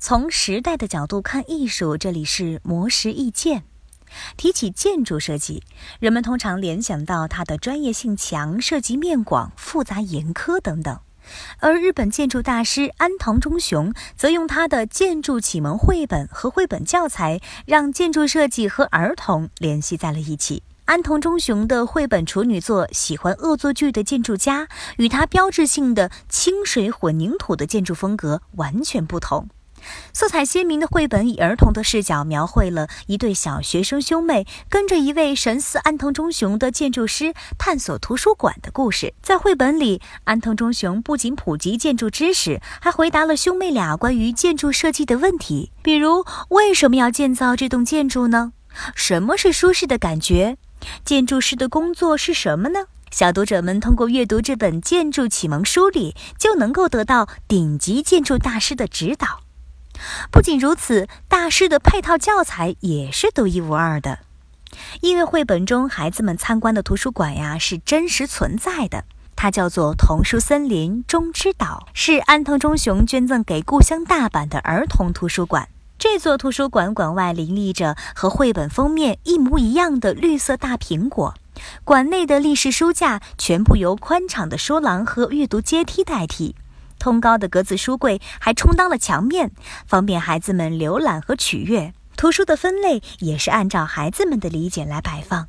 从时代的角度看艺术，这里是魔石意见。提起建筑设计，人们通常联想到它的专业性强、涉及面广、复杂严苛等等。而日本建筑大师安藤忠雄则用他的建筑启蒙绘本和绘本教材，让建筑设计和儿童联系在了一起。安藤忠雄的绘本处女作《喜欢恶作剧的建筑家》，与他标志性的清水混凝土的建筑风格完全不同。色彩鲜明的绘本以儿童的视角描绘了一对小学生兄妹跟着一位神似安藤忠雄的建筑师探索图书馆的故事。在绘本里，安藤忠雄不仅普及建筑知识，还回答了兄妹俩关于建筑设计的问题，比如为什么要建造这栋建筑呢？什么是舒适的感觉？建筑师的工作是什么呢？小读者们通过阅读这本建筑启蒙书里，就能够得到顶级建筑大师的指导。不仅如此，大师的配套教材也是独一无二的。因为绘本中孩子们参观的图书馆呀是真实存在的，它叫做童书森林中之岛，是安藤忠雄捐赠给故乡大阪的儿童图书馆。这座图书馆馆外林立着和绘本封面一模一样的绿色大苹果，馆内的立式书架全部由宽敞的书廊和阅读阶梯代替。通高的格子书柜还充当了墙面，方便孩子们浏览和取阅。图书的分类也是按照孩子们的理解来摆放，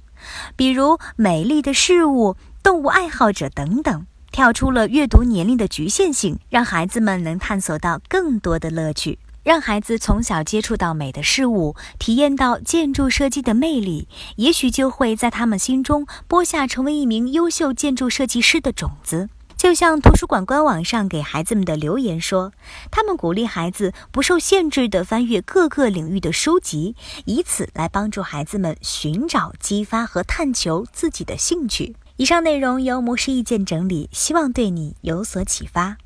比如美丽的事物、动物爱好者等等，跳出了阅读年龄的局限性，让孩子们能探索到更多的乐趣。让孩子从小接触到美的事物，体验到建筑设计的魅力，也许就会在他们心中播下成为一名优秀建筑设计师的种子。就像图书馆官网上给孩子们的留言说，他们鼓励孩子不受限制地翻阅各个领域的书籍，以此来帮助孩子们寻找、激发和探求自己的兴趣。以上内容由模式意见整理，希望对你有所启发。